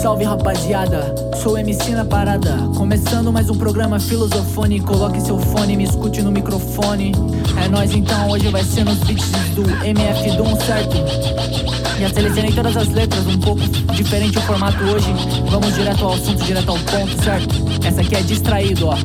salve rapaziada, sou MC na parada. Começando mais um programa Filosofone. Coloque seu fone, me escute no microfone. É nós então, hoje vai ser nos beats do MF Doom, certo? Já selecionei todas as letras, um pouco diferente o formato hoje. Vamos direto ao assunto, direto ao ponto, certo? Essa aqui é distraído, ó.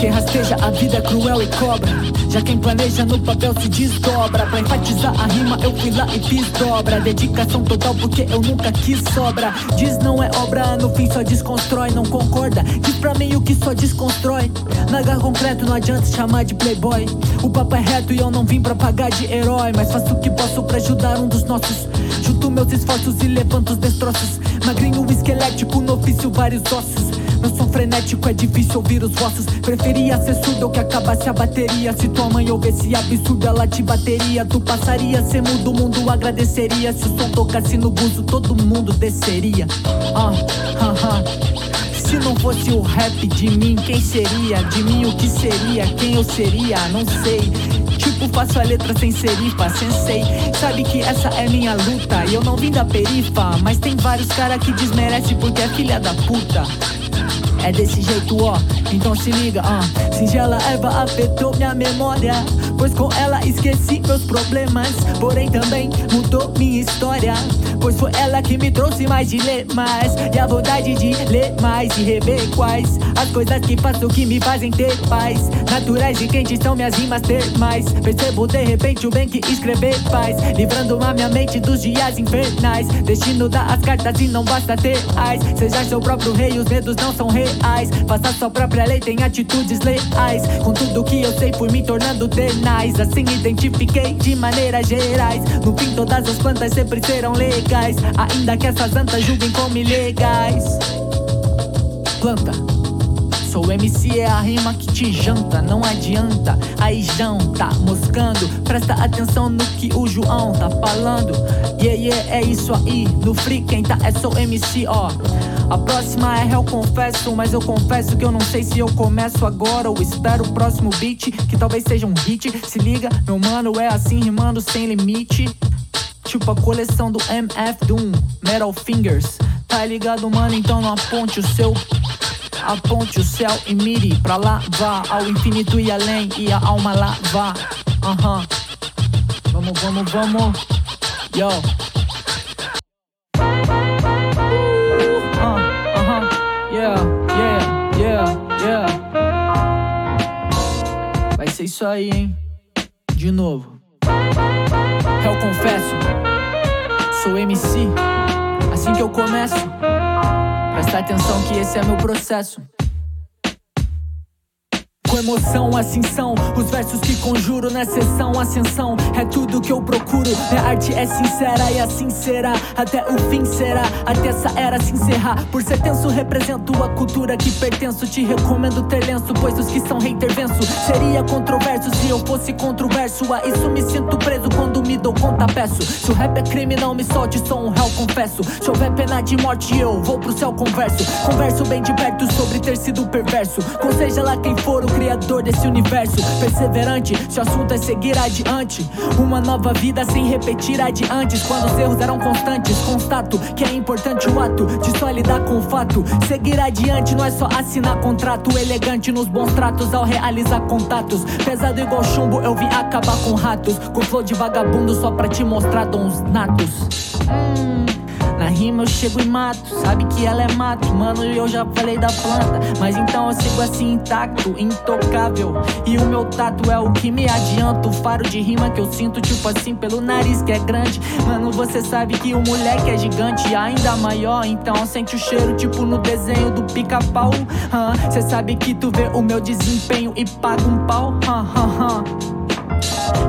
Quem rasteja a vida é cruel e cobra. Já quem planeja no papel se desdobra. Pra enfatizar a rima, eu fui lá e fiz dobra. Dedicação total porque eu nunca quis sobra. Diz não é obra, no fim só desconstrói. Não concorda? Diz pra mim o que só desconstrói. Nada concreto, não adianta chamar de playboy. O papo é reto e eu não vim pra pagar de herói. Mas faço o que posso pra ajudar um dos nossos. Junto meus esforços e levanto os destroços. Magrinho esquelético, no ofício vários ossos. Meu som frenético é difícil ouvir os vossos. Preferia ser surdo que acabasse a bateria. Se tua mãe ouvisse absurdo, ela te bateria. Tu passaria a ser mudo, o mundo agradeceria. Se o som tocasse no buzo, todo mundo desceria. Ah, ah, ah. Se não fosse o rap de mim, quem seria? De mim o que seria? Quem eu seria? Não sei. Tipo, faço a letra sem serifa, sensei. Sabe que essa é minha luta. E eu não vim da perifa, mas tem vários cara que desmerece porque é filha da puta. É desse jeito, ó, então se liga, ah. Singela erva afetou minha memória. Pois com ela esqueci meus problemas. Porém também mudou minha história. Pois foi ela que me trouxe mais dilemas. E a vontade de ler mais e rever quais as coisas que faço que me fazem ter paz. Naturais e quentes são minhas rimas termais. Percebo de repente o bem que escrever faz. Livrando a minha mente dos dias infernais. Destino dá as cartas e não basta ter ais. Seja seu próprio rei, os medos não são reais. Faça sua própria lei, tem atitudes leais. Com tudo que eu sei, fui me tornando tenaz. Assim identifiquei de maneiras gerais. No fim, todas as plantas sempre serão legais. Ainda que essas antas julguem como ilegais. Planta. Sou MC, é a rima que te janta, não adianta. Aí janta, moscando, presta atenção no que o João tá falando. Yeah, yeah, é isso aí. No free, quem tá é sou MC, ó. A próxima é real, confesso, mas eu confesso que eu não sei se eu começo agora ou espero o próximo beat, que talvez seja um hit. Se liga, meu mano, é assim rimando sem limite. Tipo a coleção do MF Doom, Metal Fingers. Tá ligado, mano? Então não aponte o seu Aponte o céu e mire pra lá, vá ao infinito e além, e a alma lá vá. Aham. Uh -huh. Vamos, vamos, vamos. Yo. Uh, uh -huh. Yeah, yeah, yeah, yeah. Vai ser isso aí, hein? De novo. Eu confesso, sou MC. Assim que eu começo. Presta atenção que esse é meu processo. Com emoção, assim são os versos que conjuro nessa sessão. Ascensão é tudo que eu procuro. Minha arte é sincera e assim será. Até o fim será, até essa era se encerrar. Por ser tenso, represento a cultura que pertenço. Te recomendo ter lenço, pois os que são hater venço. Seria controverso se eu fosse controverso. A isso me sinto preso quando me dou conta, peço. Se o rap é crime, não me solte, sou um réu, confesso. Se houver pena de morte, eu vou pro céu, converso. Converso bem de perto sobre ter sido perverso. Com seja lá quem for o criador desse universo. Perseverante, se o assunto é seguir adiante. Uma nova vida sem repetir adiante. Quando os erros eram constantes, constato que é importante o ato de só lidar com o fato. Seguir adiante não é só assinar contrato. Elegante nos bons tratos ao realizar contatos. Pesado igual chumbo, eu vim acabar com ratos. Com flow de vagabundo só pra te mostrar dons natos. Hum. Rima eu chego e mato, sabe que ela é mato, mano. Eu já falei da planta, mas então eu sigo assim intacto, intocável. E o meu tato é o que me adianta. O faro de rima que eu sinto, tipo assim, pelo nariz que é grande. Mano, você sabe que o moleque é gigante, ainda maior. Então sente o cheiro, tipo no desenho do pica-pau. Cê sabe que tu vê o meu desempenho e paga um pau. Uh, uh,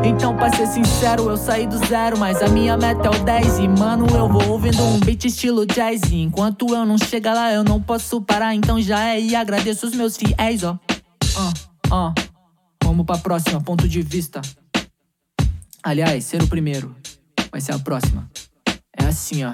então, pra ser sincero, eu saí do zero, mas a minha meta é o 10. E mano, eu vou ouvindo um beat estilo jazz. E enquanto eu não chegar lá, eu não posso parar. Então já é e agradeço os meus fiéis, ó. Ah, ah. Vamos pra próxima, ponto de vista. Aliás, ser o primeiro vai ser a próxima. É assim, ó.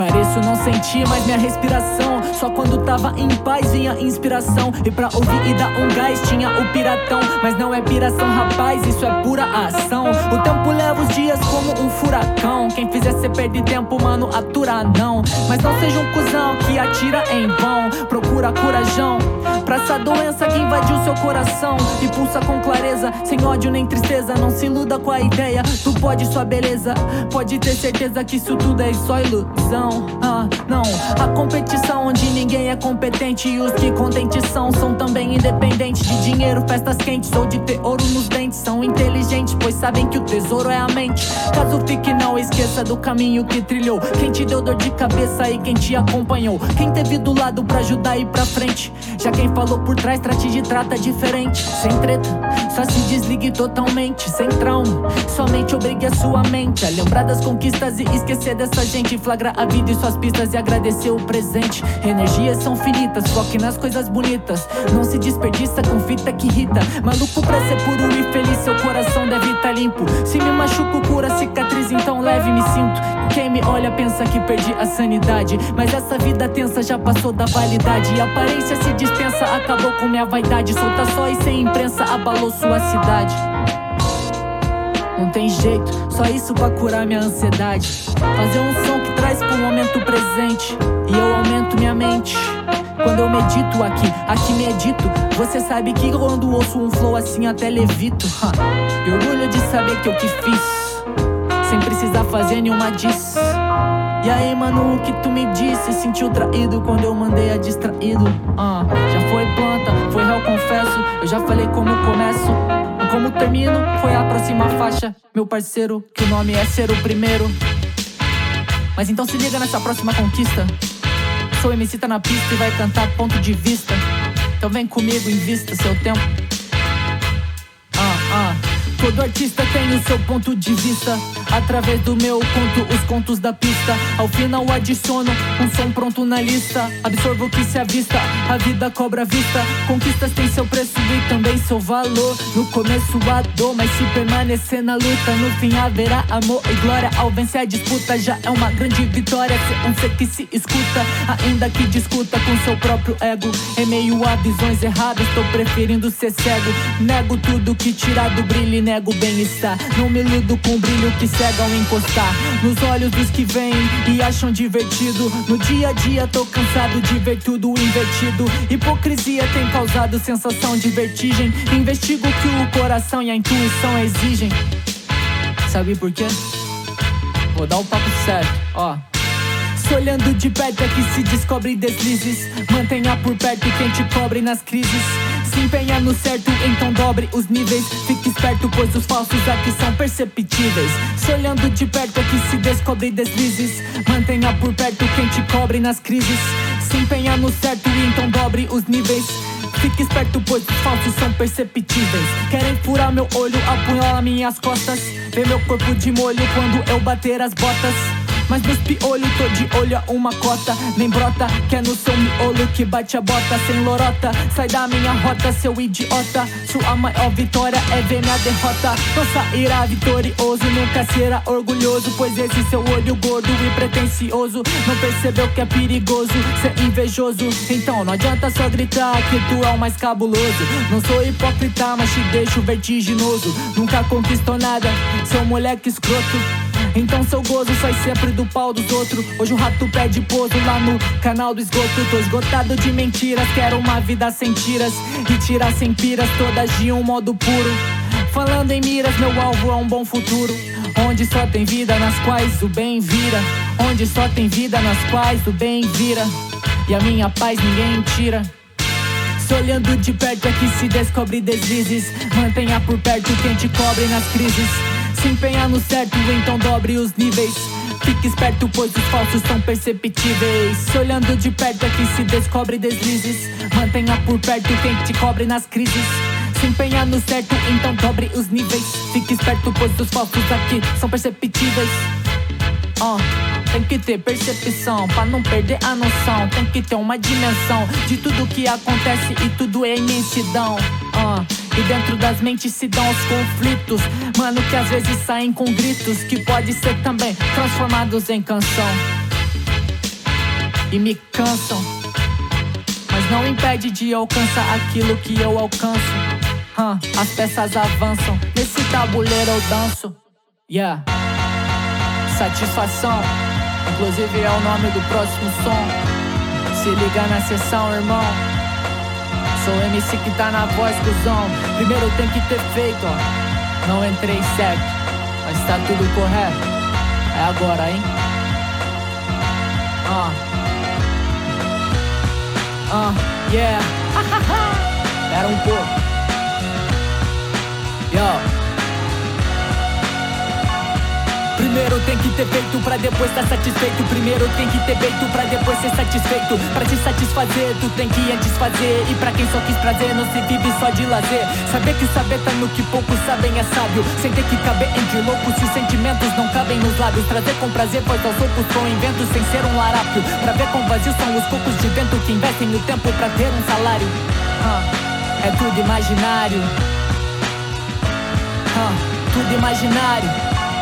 Pareço não sentir mais minha respiração. Só quando tava em paz vinha inspiração. E pra ouvir e dar um gás tinha o piratão. Mas não é piração, rapaz, isso é pura ação. O tempo leva os dias como um furacão. Quem fizer cê perde tempo, mano, atura não. Mas não seja um cuzão que atira em vão. Procura corajão. Pra essa doença que invadiu seu coração. E pulsa com clareza, sem ódio nem tristeza. Não se iluda com a ideia, tu pode sua beleza. Pode ter certeza que isso tudo é só ilusão não, ah, não. A competição onde ninguém é competente e os que contentes são são também independentes de dinheiro, festas quentes ou de ter ouro nos dentes. São inteligentes, pois sabem que o tesouro é a mente. Caso fique, não esqueça do caminho que trilhou. Quem te deu dor de cabeça e quem te acompanhou. Quem teve do lado pra ajudar e pra frente. Já quem falou por trás, trate de trata diferente. Sem treta, só se desligue totalmente. Sem trauma, somente obrigue a sua mente a lembrar das conquistas e esquecer dessa gente. Flagra a vida vida e suas pistas e agradecer o presente. Energias são finitas, foque nas coisas bonitas. Não se desperdiça com fita que irrita. Maluco pra ser puro e feliz, seu coração deve tá limpo. Se me machuco, cura cicatriz, então leve me sinto. Quem me olha pensa que perdi a sanidade. Mas essa vida tensa já passou da validade. E aparência se dispensa, acabou com minha vaidade. Solta só e sem imprensa, abalou sua cidade. Não tem jeito, só isso pra curar minha ansiedade. Fazer um som que traz pro momento presente. E eu aumento minha mente. Quando eu medito aqui, aqui medito. Você sabe que quando ouço um flow assim até levito. E orgulho de saber que eu que fiz. Sem precisar fazer nenhuma diss. E aí, mano, o que tu me disse? Sentiu traído quando eu mandei a distraído. Uh, já foi planta, foi real, confesso. Eu já falei como começo. Como termino, foi a próxima faixa, meu parceiro, que o nome é ser o primeiro. Mas então se liga nessa próxima conquista. Sou MC tá na pista e vai cantar ponto de vista. Então vem comigo, invista seu tempo. Ah, ah. Todo artista tem o seu ponto de vista. Através do meu conto, os contos da pista. Ao final adiciono um som pronto na lista. Absorvo o que se avista, a vida cobra vista. Conquistas têm seu preço e também seu valor. No começo a dor, mas se permanecer na luta, no fim haverá amor e glória. Ao vencer a disputa, já é uma grande vitória. Ser um ser que se escuta, ainda que discuta com seu próprio ego. Em meio a visões erradas, tô preferindo ser cego. Nego tudo que tira do brilho nego bem-estar. Não me iludo com o brilho que cegam encostar nos olhos dos que vêm e acham divertido. No dia a dia tô cansado de ver tudo invertido. Hipocrisia tem causado sensação de vertigem. Investigo o que o coração e a intuição exigem. Sabe por quê? Vou dar o papo certo, ó. Se olhando de perto é que se descobre deslizes. Mantenha por perto quem te cobre nas crises. Se empenha no certo, então dobre os níveis. Fique esperto, pois os falsos aqui são perceptíveis. Se olhando de perto é que se descobre deslizes. Mantenha por perto quem te cobre nas crises. Se empenha no certo, então dobre os níveis. Fique esperto, pois os falsos são perceptíveis. Querem furar meu olho, apunhalar minhas costas. Ver meu corpo de molho quando eu bater as botas. Mas nos piolho tô de olho a uma cota Nem brota, que é no seu miolo que bate a bota Sem lorota, sai da minha rota, seu idiota. Sua maior vitória é ver minha derrota. Não sairá vitorioso, nunca será orgulhoso Pois esse seu olho gordo e pretencioso Não percebeu que é perigoso ser invejoso. Então não adianta só gritar que tu é o mais cabuloso. Não sou hipócrita, mas te deixo vertiginoso. Nunca conquistou nada, seu moleque escroto então seu gozo sai sempre do pau dos outros. Hoje o rato pede pouso lá no canal do esgoto. Tô esgotado de mentiras, quero uma vida sem tiras. E tirar sem piras, todas de um modo puro. Falando em miras, meu alvo é um bom futuro. Onde só tem vida nas quais o bem vira. Onde só tem vida nas quais o bem vira. E a minha paz ninguém tira. Se olhando de perto é que se descobre deslizes. Mantenha por perto quem te cobre nas crises. Se empenhar no certo, então dobre os níveis. Fique esperto, pois os falsos são perceptíveis. Se olhando de perto é que se descobre deslizes. Mantenha por perto quem te cobre nas crises. Se empenhar no certo, então dobre os níveis. Fique esperto, pois os falsos aqui são perceptíveis. Uh. Tem que ter percepção pra não perder a noção. Tem que ter uma dimensão de tudo que acontece e tudo é imensidão. E dentro das mentes se dão os conflitos. Mano, que às vezes saem com gritos. Que pode ser também transformados em canção. e me cansam. Mas não impede de alcançar aquilo que eu alcanço. Huh, as peças avançam, nesse tabuleiro eu danço. Yeah. Satisfação, inclusive é o nome do próximo som. Se liga na sessão, irmão. Sou MC que tá na voz, cuzão. Primeiro tem que ter feito, ó. Não entrei certo, mas tá tudo correto. É agora, hein? Ah. Ah, yeah. Era um pouco. Primeiro tem que ter feito pra depois estar tá satisfeito. Primeiro tem que ter feito pra depois ser satisfeito. Pra te satisfazer, tu tem que antes fazer. E pra quem só quis prazer, não se vive só de lazer. Saber que saber tá no que poucos sabem é sábio. Sem ter que caber entre loucos se os sentimentos não cabem nos lábios. Trazer com prazer, pois aos loucos com invento sem ser um larápio. Pra ver com vazio são os cocos de vento que investem o tempo pra ter um salário. Uh, é tudo imaginário. Uh, tudo imaginário.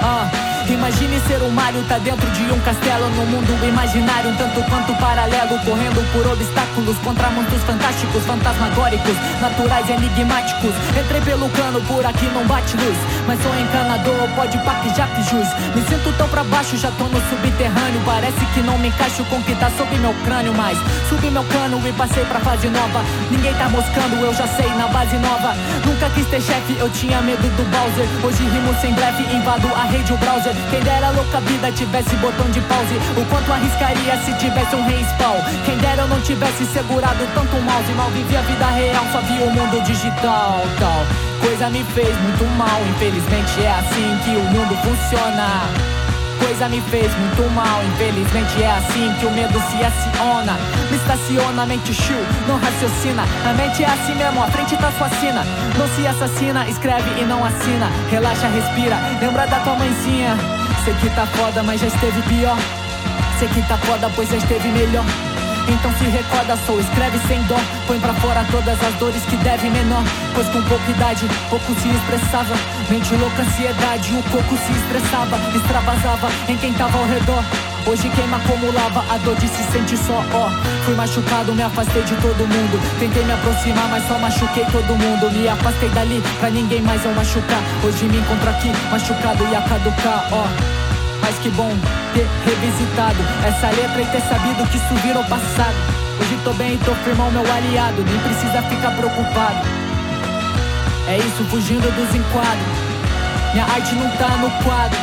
Uh, Imagine ser um Mario, tá dentro de um castelo no mundo imaginário, um tanto quanto paralelo, correndo por obstáculos contra mundos fantásticos, fantasmagóricos, naturais enigmáticos. Entrei pelo cano, por aqui não bate luz, mas sou encanador, pode pack já jus. Me sinto tão pra baixo, já tô no subterrâneo, parece que não me encaixo com o que tá sob meu crânio, mas subi meu cano e passei pra fase nova. Ninguém tá moscando, eu já sei, na base nova. Nunca quis ter chefe, eu tinha medo do Bowser. Hoje rimo sem blefe, invado a rede, o browser. Quem dera louca vida tivesse botão de pause O quanto arriscaria se tivesse um respawn. Quem dera eu não tivesse segurado tanto mouse Mal vivi a vida real, só vi o mundo digital tal. Coisa me fez muito mal, infelizmente é assim que o mundo funciona coisa me fez muito mal. Infelizmente é assim que o medo se aciona. Me estaciona, a mente chill, não raciocina. A mente é assim mesmo, a frente tá sua sina. Não se assassina, escreve e não assina. Relaxa, respira, lembra da tua mãezinha. Sei que tá foda, mas já esteve pior. Sei que tá foda, pois já esteve melhor. Então se recorda, sou escreve sem dó. Põe pra fora todas as dores que deve menor. Pois com pouca idade, pouco se expressava. Mente louca, ansiedade, o coco se estressava. Extravasava em quem tava ao redor. Hoje queima acumulava, a dor de se sentir só, ó. Fui machucado, me afastei de todo mundo. Tentei me aproximar, mas só machuquei todo mundo. Me afastei dali pra ninguém mais eu machucar. Hoje me encontro aqui, machucado e a caducar, ó. Mas que bom ter revisitado essa letra e ter sabido que isso virou passado. Hoje tô bem e tô firmão, meu aliado. Nem precisa ficar preocupado. É isso, fugindo dos enquadros. Minha arte não tá no quadro.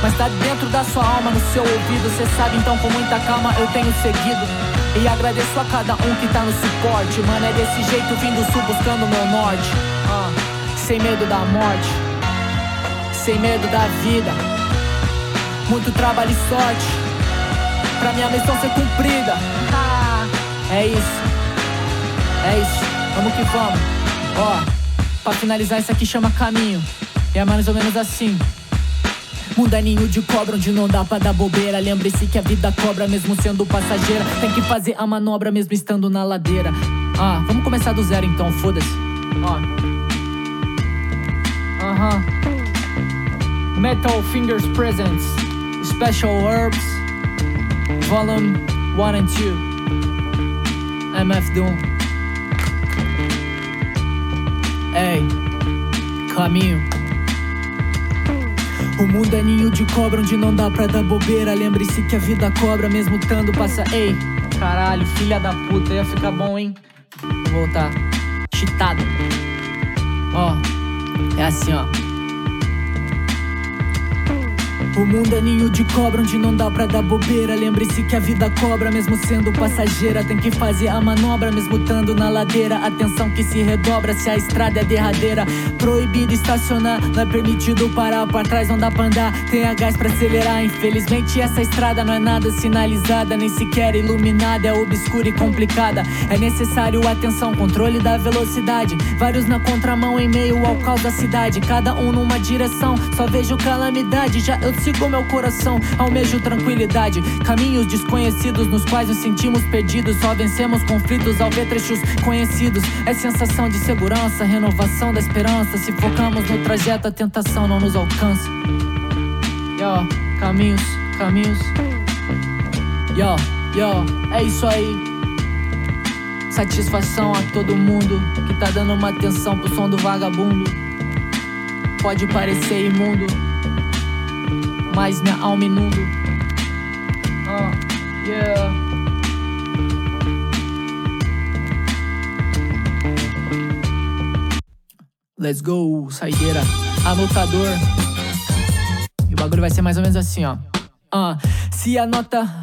Mas tá dentro da sua alma, no seu ouvido. Cê sabe, então com muita calma eu tenho seguido. E agradeço a cada um que tá no suporte. Mano, é desse jeito vindo sul buscando meu norte. Sem medo da morte, sem medo da vida. Muito trabalho e sorte pra minha missão ser cumprida. Ah, é isso, é isso, vamos que vamos. Ó, pra finalizar, isso aqui chama caminho. E é mais ou menos assim. Mundaninho de cobra onde não dá pra dar bobeira. Lembre-se que a vida cobra mesmo sendo passageira. Tem que fazer a manobra mesmo estando na ladeira. Ah, vamos começar do zero então, foda-se. Ó. Aham. Metal Fingers Presents. Special Herbs. Volume 1 and 2. MF Doom. Ei, caminho. O mundo é ninho de cobra onde não dá pra dar bobeira. Lembre-se que a vida cobra mesmo tando passa. Ei, caralho, filha da puta, ia ficar bom, hein? Vou voltar. Chitado. Ó, é assim, ó. O mundo é ninho de cobra onde não dá pra dar bobeira. Lembre-se que a vida cobra, mesmo sendo passageira. Tem que fazer a manobra, mesmo estando na ladeira. Atenção que se redobra se a estrada é derradeira. Proibido estacionar, não é permitido parar. Pra trás não dá pra andar, tem gás pra acelerar. Infelizmente, essa estrada não é nada sinalizada, nem sequer iluminada. É obscura e complicada. É necessário atenção, controle da velocidade. Vários na contramão em meio ao caos da cidade. Cada um numa direção, só vejo calamidade. Já eu sigo meu coração, almejo tranquilidade. Caminhos desconhecidos nos quais nos sentimos perdidos. Só vencemos conflitos ao ver trechos conhecidos. É sensação de segurança, renovação da esperança. Se focamos no trajeto, a tentação não nos alcança. Yo, caminhos, caminhos. Yo. Yo, é isso aí. Satisfação a todo mundo que tá dando uma atenção pro som do vagabundo. Pode parecer imundo, mas minha alma inundo. Uh, yeah. Let's go, saideira, anotador. E o bagulho vai ser mais ou menos assim, ó. Uh, se anota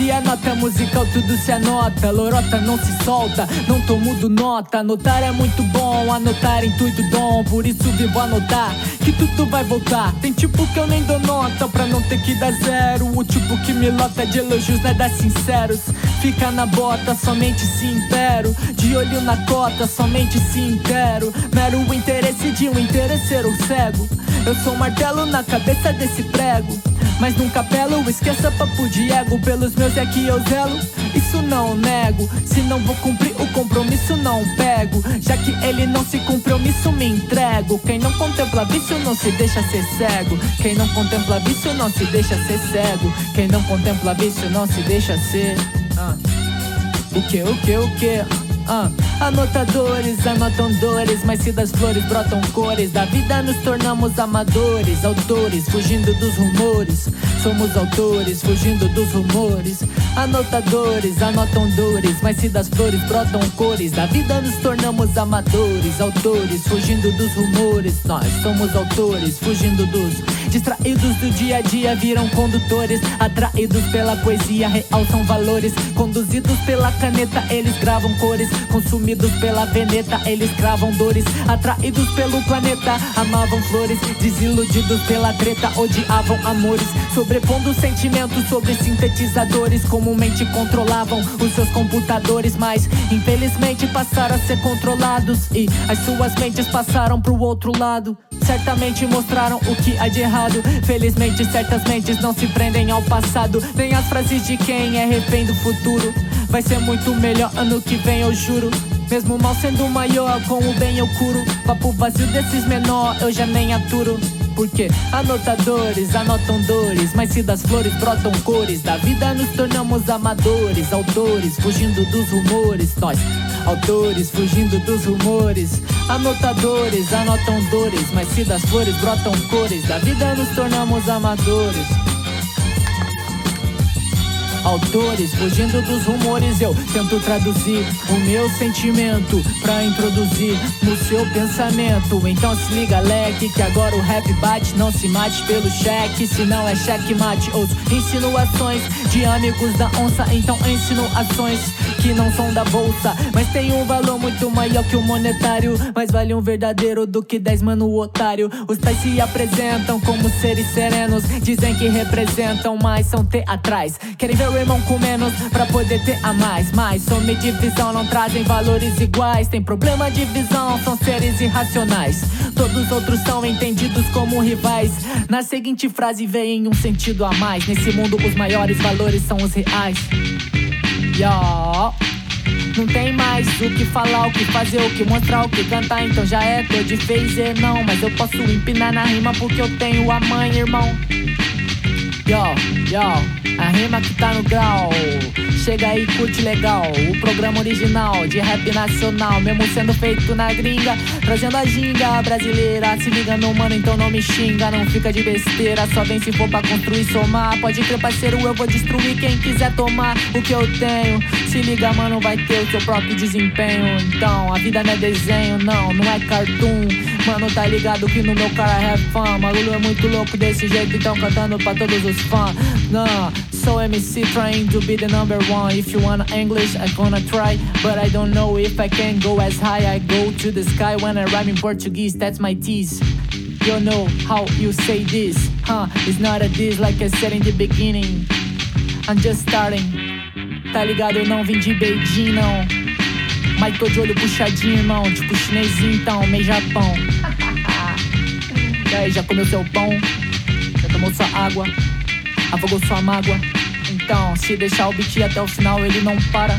se a nota musical tudo se anota, lorota não se solta, não tô mudo nota. Anotar é muito bom, anotar intuito dom, por isso vivo anotar que tudo vai voltar. Tem tipo que eu nem dou nota pra não ter que dar zero. O tipo que me lota de elogios, nada é sinceros. Fica na bota, somente se impero. De olho na cota, somente se intero. Mero interesse de um interesseiro cego. Eu sou um martelo na cabeça desse prego. Mas nunca pelo, esqueça papo de ego. Pelos meus é que eu zelo, isso não nego. Se não vou cumprir o compromisso, não pego. Já que ele não se compromisso, me entrego. Quem não contempla vício não se deixa ser cego. Quem não contempla vício não se deixa ser cego. Quem não contempla vício não se deixa ser. Ah. O que, o que, o que? Uh, anotadores anotam dores, mas se das flores brotam cores, da vida nos tornamos amadores, autores, fugindo dos rumores. Somos autores, fugindo dos rumores. Anotadores anotam dores, mas se das flores brotam cores, da vida nos tornamos amadores, autores, fugindo dos rumores. Nós somos autores, fugindo dos distraídos do dia a dia, viram condutores, atraídos pela poesia real são valores, conduzidos pela caneta, eles gravam cores. Consumidos pela veneta, eles cravam dores. Atraídos pelo planeta, amavam flores. Desiludidos pela treta, odiavam amores. Sobrepondo sentimentos sobre sintetizadores. Comumente controlavam os seus computadores, mas infelizmente passaram a ser controlados. E as suas mentes passaram pro outro lado. Certamente mostraram o que há de errado. Felizmente, certas mentes não se prendem ao passado. Nem as frases de quem é refém do futuro. Vai ser muito melhor ano que vem, eu juro. Mesmo mal sendo maior, com o bem eu curo. Papo vazio desses menor, eu já nem aturo. Porque anotadores anotam dores, mas se das flores brotam cores, da vida nos tornamos amadores, autores, fugindo dos rumores. Nós, autores, fugindo dos rumores. Anotadores anotam dores, mas se das flores brotam cores, da vida nos tornamos amadores autores, fugindo dos rumores. Eu tento traduzir o meu sentimento pra introduzir no seu pensamento. Então se liga, leque, que agora o rap bate. Não se mate pelo cheque, se não é cheque mate. Ouço insinuações de amigos da onça, então ensino ações que não são da bolsa, mas tem um valor muito maior que o monetário. Mais vale um verdadeiro do que dez mano otário. Os tais se apresentam como seres serenos, dizem que representam, mas são teatrais. Querem ver o irmão com menos pra poder ter a mais. Mas some divisão não trazem valores iguais. Tem problema de visão, são seres irracionais. Todos os outros são entendidos como rivais. Na seguinte frase vem um sentido a mais. Nesse mundo, os maiores valores são os reais. Yo. Não tem mais o que falar, o que fazer, o que mostrar, o que cantar, então já é, tô de phaser, não. Mas eu posso empinar na rima porque eu tenho a mãe, irmão. Yo, yo, a rima que tá no grau. Chega aí, curte legal. O programa original de rap nacional, mesmo sendo feito na gringa, trazendo a ginga brasileira. Se liga no mano, então não me xinga, não fica de besteira. Só vem se for pra construir, somar. Pode crer, parceiro, eu vou destruir quem quiser tomar o que eu tenho. Se liga, mano, vai ter o seu próprio desempenho. Então, a vida não é desenho, não, não é cartoon. Mano, tá ligado que no meu cara é fã. Bagulho é muito louco desse jeito, então cantando pra todos os fãs. Nah, so MC trying to be the number one. If you wanna English, I'm gonna try. But I don't know if I can go as high. I go to the sky when I rhyme in Portuguese, that's my tease. You know how you say this, huh? It's not a diss like I said in the beginning. I'm just starting. Tá ligado? Eu não vim de Beijing, não. Mas tô de olho puxadinho, irmão. Tipo chinesinho, então, meio Japão. e aí, já comeu seu pão? Já tomou sua água? Afogou sua mágoa? Então, se deixar o beat até o final, ele não para.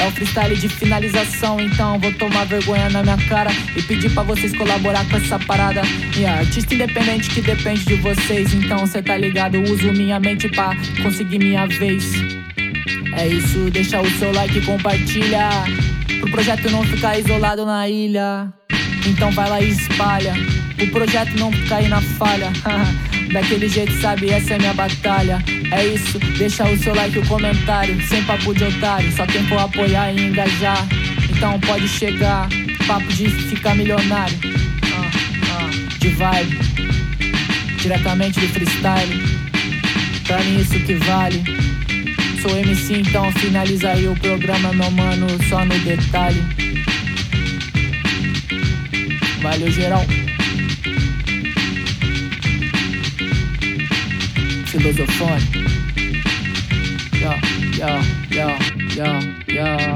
É o freestyle de finalização, então vou tomar vergonha na minha cara e pedir pra vocês colaborar com essa parada. Yeah, artista independente que depende de vocês, então cê tá ligado, uso minha mente pra conseguir minha vez. É isso, deixa o seu like e compartilha. Pro projeto não ficar isolado na ilha. Então vai lá e espalha. O projeto não cair na falha. Daquele jeito, sabe, essa é minha batalha. É isso, deixa o seu like e o comentário. Sem papo de otário, só quem for apoiar e engajar. Então pode chegar, papo de ficar milionário. Ah, ah, de vibe, diretamente do freestyle. Pra mim isso que vale. Sou MC, então finaliza aí o programa, meu mano, só no detalhe. Valeu, geral. Filosofone. Yo, yo, yo, yo, yo.